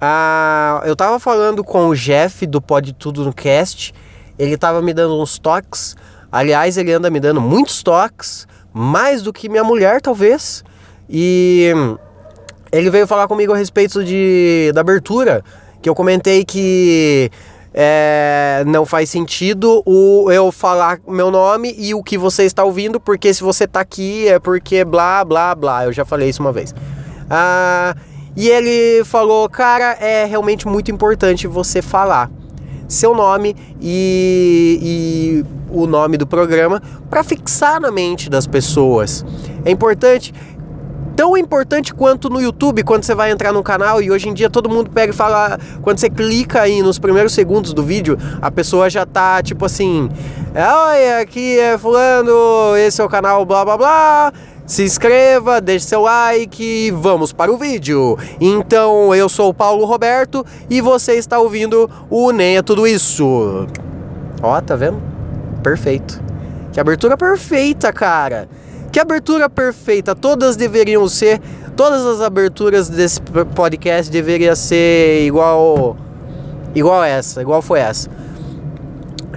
Ah, eu tava falando com o Jeff do Pode Tudo no Cast. Ele tava me dando uns toques. Aliás, ele anda me dando muitos toques, mais do que minha mulher, talvez. E ele veio falar comigo a respeito de, da abertura, que eu comentei que é, não faz sentido o, eu falar meu nome e o que você está ouvindo, porque se você está aqui é porque blá blá blá. Eu já falei isso uma vez. Ah, e ele falou, cara, é realmente muito importante você falar seu nome e, e o nome do programa para fixar na mente das pessoas. É importante tão importante quanto no YouTube, quando você vai entrar no canal e hoje em dia todo mundo pega e fala, quando você clica aí nos primeiros segundos do vídeo, a pessoa já tá tipo assim, oi, aqui é fulano, esse é o canal blá blá blá, se inscreva, deixe seu like e vamos para o vídeo. Então, eu sou o Paulo Roberto e você está ouvindo o Nem é Tudo Isso. Ó, tá vendo? Perfeito. Que abertura perfeita, cara. Que abertura perfeita. Todas deveriam ser. Todas as aberturas desse podcast deveriam ser igual. Igual essa, igual foi essa.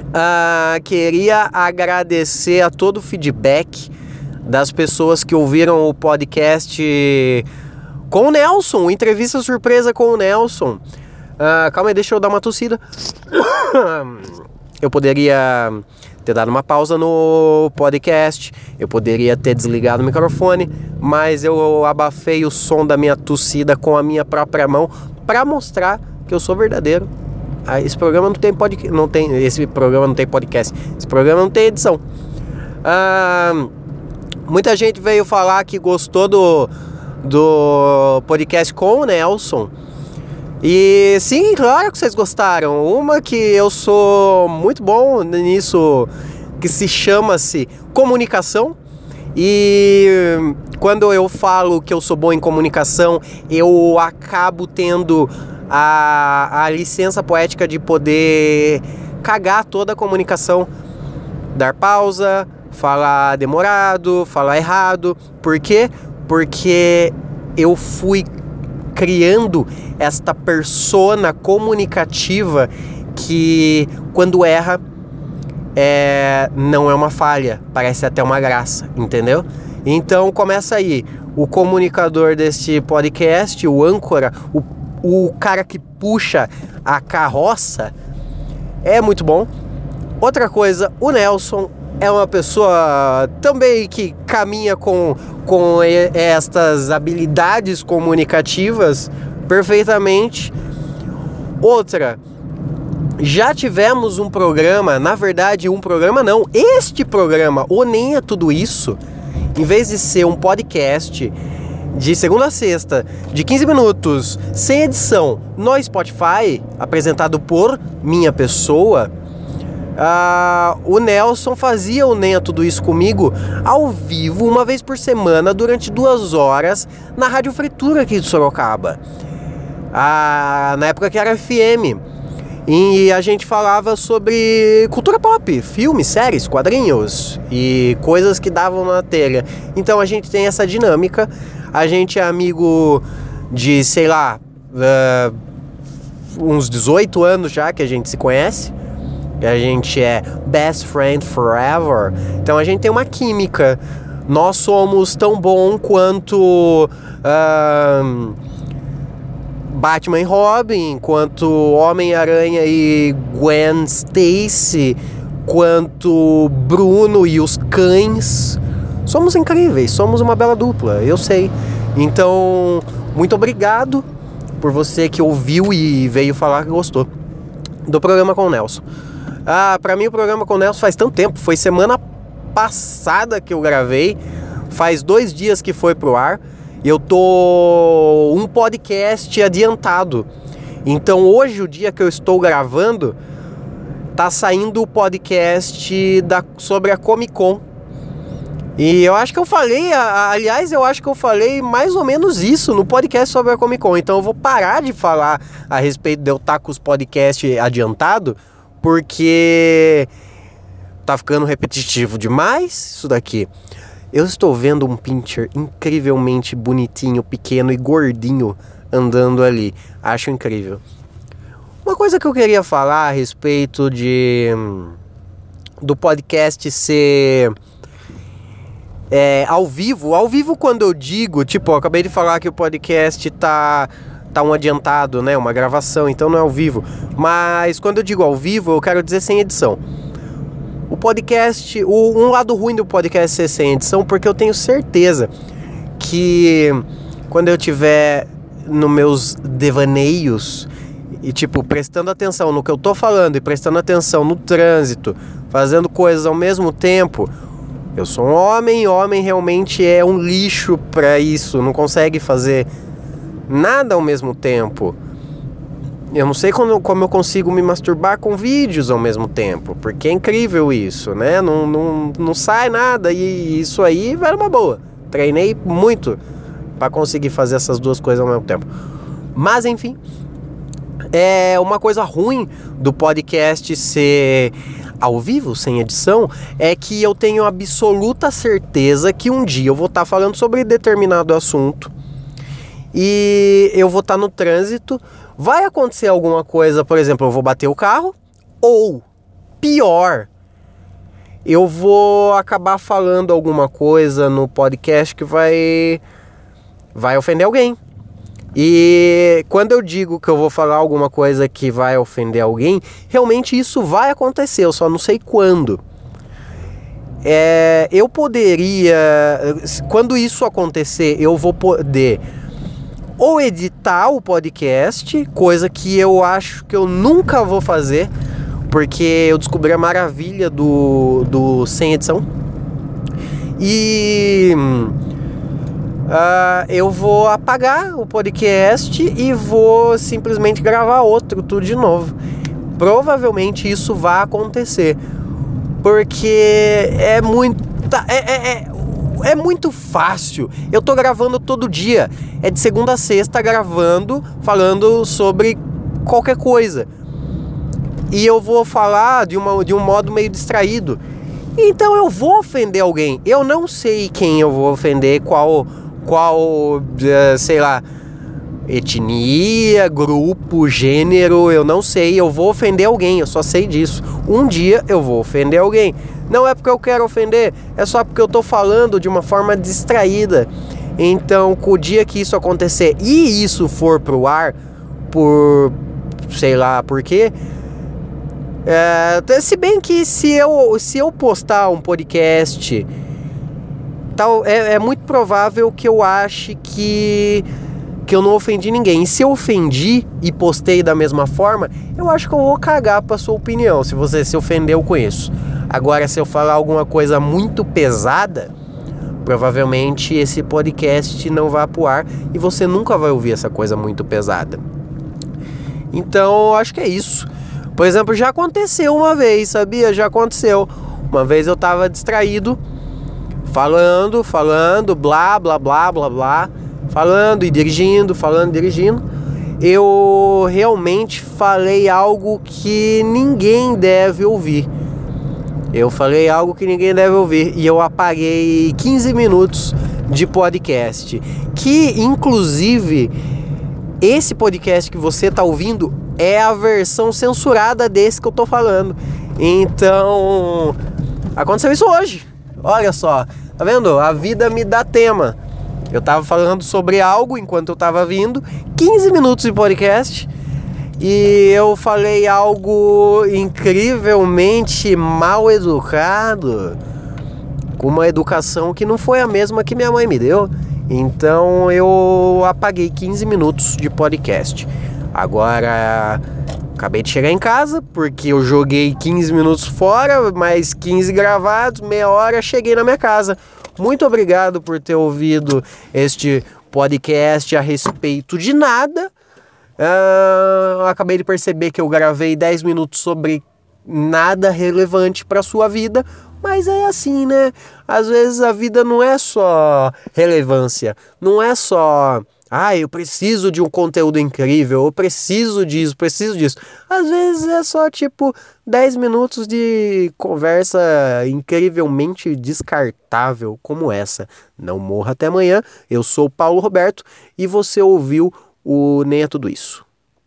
Uh, queria agradecer a todo o feedback das pessoas que ouviram o podcast com o Nelson, entrevista surpresa com o Nelson. Uh, calma aí, deixa eu dar uma tossida. eu poderia ter dado uma pausa no podcast, eu poderia ter desligado o microfone, mas eu abafei o som da minha tossida com a minha própria mão para mostrar que eu sou verdadeiro. Ah, esse programa não tem podcast, não tem, esse programa não tem podcast, esse programa não tem edição. Uh, Muita gente veio falar que gostou do, do podcast com o Nelson. E sim, claro que vocês gostaram. Uma que eu sou muito bom nisso, que se chama-se comunicação. E quando eu falo que eu sou bom em comunicação, eu acabo tendo a, a licença poética de poder cagar toda a comunicação, dar pausa, falar demorado, falar errado. Por quê? Porque eu fui criando esta persona comunicativa que quando erra é, não é uma falha, parece até uma graça, entendeu? Então começa aí, o comunicador deste podcast, o âncora, o, o cara que puxa a carroça, é muito bom. Outra coisa, o Nelson é uma pessoa também que caminha com, com estas habilidades comunicativas perfeitamente. Outra, já tivemos um programa, na verdade, um programa não, este programa, ou nem é tudo isso, em vez de ser um podcast de segunda a sexta, de 15 minutos, sem edição, no Spotify, apresentado por minha pessoa Uh, o Nelson fazia o Nenha Tudo Isso comigo ao vivo, uma vez por semana, durante duas horas, na Rádio Fritura aqui de Sorocaba. Uh, na época que era FM. E a gente falava sobre cultura pop, filmes, séries, quadrinhos e coisas que davam na telha. Então a gente tem essa dinâmica. A gente é amigo de, sei lá, uh, uns 18 anos já que a gente se conhece a gente é best friend forever. Então a gente tem uma química. Nós somos tão bom quanto uh, Batman e Robin, quanto Homem-Aranha e Gwen Stacy, quanto Bruno e os cães. Somos incríveis, somos uma bela dupla, eu sei. Então, muito obrigado por você que ouviu e veio falar que gostou do programa com o Nelson. Ah, para mim o programa com o Nelson faz tanto tempo. Foi semana passada que eu gravei. Faz dois dias que foi pro ar. Eu tô um podcast adiantado. Então hoje, o dia que eu estou gravando, tá saindo o podcast da, sobre a Comic Con. E eu acho que eu falei, aliás, eu acho que eu falei mais ou menos isso no podcast sobre a Comic Con. Então eu vou parar de falar a respeito de eu estar com os podcasts adiantado porque tá ficando repetitivo demais isso daqui. Eu estou vendo um pincher incrivelmente bonitinho, pequeno e gordinho andando ali. Acho incrível. Uma coisa que eu queria falar a respeito de do podcast ser é, ao vivo. Ao vivo, quando eu digo, tipo, eu acabei de falar que o podcast tá tá um adiantado, né? Uma gravação, então não é ao vivo. Mas quando eu digo ao vivo, eu quero dizer sem edição. O podcast, o, um lado ruim do podcast ser sem edição, porque eu tenho certeza que quando eu tiver nos meus devaneios e tipo prestando atenção no que eu tô falando e prestando atenção no trânsito, fazendo coisas ao mesmo tempo, eu sou um homem, homem realmente é um lixo para isso, não consegue fazer nada ao mesmo tempo. Eu não sei como, como eu consigo me masturbar com vídeos ao mesmo tempo, porque é incrível isso, né? Não, não, não sai nada e isso aí vai uma boa. Treinei muito para conseguir fazer essas duas coisas ao mesmo tempo. Mas enfim, é uma coisa ruim do podcast ser ao vivo, sem edição, é que eu tenho absoluta certeza que um dia eu vou estar tá falando sobre determinado assunto e eu vou estar tá no trânsito, vai acontecer alguma coisa, por exemplo, eu vou bater o carro ou pior, eu vou acabar falando alguma coisa no podcast que vai vai ofender alguém. E quando eu digo que eu vou falar alguma coisa que vai ofender alguém, realmente isso vai acontecer, eu só não sei quando. É, eu poderia, quando isso acontecer, eu vou poder ou editar o podcast, coisa que eu acho que eu nunca vou fazer, porque eu descobri a maravilha do, do sem edição. E uh, eu vou apagar o podcast e vou simplesmente gravar outro, tudo de novo. Provavelmente isso vai acontecer, porque é muito. É, é, é, é muito fácil. Eu tô gravando todo dia. É de segunda a sexta gravando, falando sobre qualquer coisa. E eu vou falar de, uma, de um modo meio distraído. Então eu vou ofender alguém. Eu não sei quem eu vou ofender, qual qual, eh, sei lá, etnia, grupo, gênero, eu não sei, eu vou ofender alguém, eu só sei disso. Um dia eu vou ofender alguém. Não é porque eu quero ofender, é só porque eu tô falando de uma forma distraída. Então, com o dia que isso acontecer e isso for pro ar, por sei lá por quê. É, se bem que se eu, se eu postar um podcast tal, é, é muito provável que eu ache que que eu não ofendi ninguém. E se eu ofendi e postei da mesma forma, eu acho que eu vou cagar pra sua opinião. Se você se ofendeu com isso. Agora, se eu falar alguma coisa muito pesada, provavelmente esse podcast não vai pro ar e você nunca vai ouvir essa coisa muito pesada. Então, acho que é isso. Por exemplo, já aconteceu uma vez, sabia? Já aconteceu. Uma vez eu tava distraído falando, falando, blá, blá, blá, blá, blá, falando e dirigindo, falando e dirigindo. Eu realmente falei algo que ninguém deve ouvir. Eu falei algo que ninguém deve ouvir e eu apaguei 15 minutos de podcast. Que inclusive esse podcast que você está ouvindo é a versão censurada desse que eu tô falando. Então, aconteceu isso hoje. Olha só, Tá vendo? A vida me dá tema. Eu tava falando sobre algo enquanto eu tava vindo, 15 minutos de podcast, e eu falei algo incrivelmente mal educado, com uma educação que não foi a mesma que minha mãe me deu. Então eu apaguei 15 minutos de podcast. Agora acabei de chegar em casa porque eu joguei 15 minutos fora, mais 15 gravados, meia hora cheguei na minha casa. Muito obrigado por ter ouvido este podcast a respeito de nada. Uh, acabei de perceber que eu gravei 10 minutos sobre nada relevante para sua vida, mas é assim, né? Às vezes a vida não é só relevância, não é só ah, eu preciso de um conteúdo incrível, eu preciso disso, preciso disso. Às vezes é só tipo 10 minutos de conversa incrivelmente descartável como essa. Não morra até amanhã. Eu sou Paulo Roberto e você ouviu o Nem é Tudo Isso.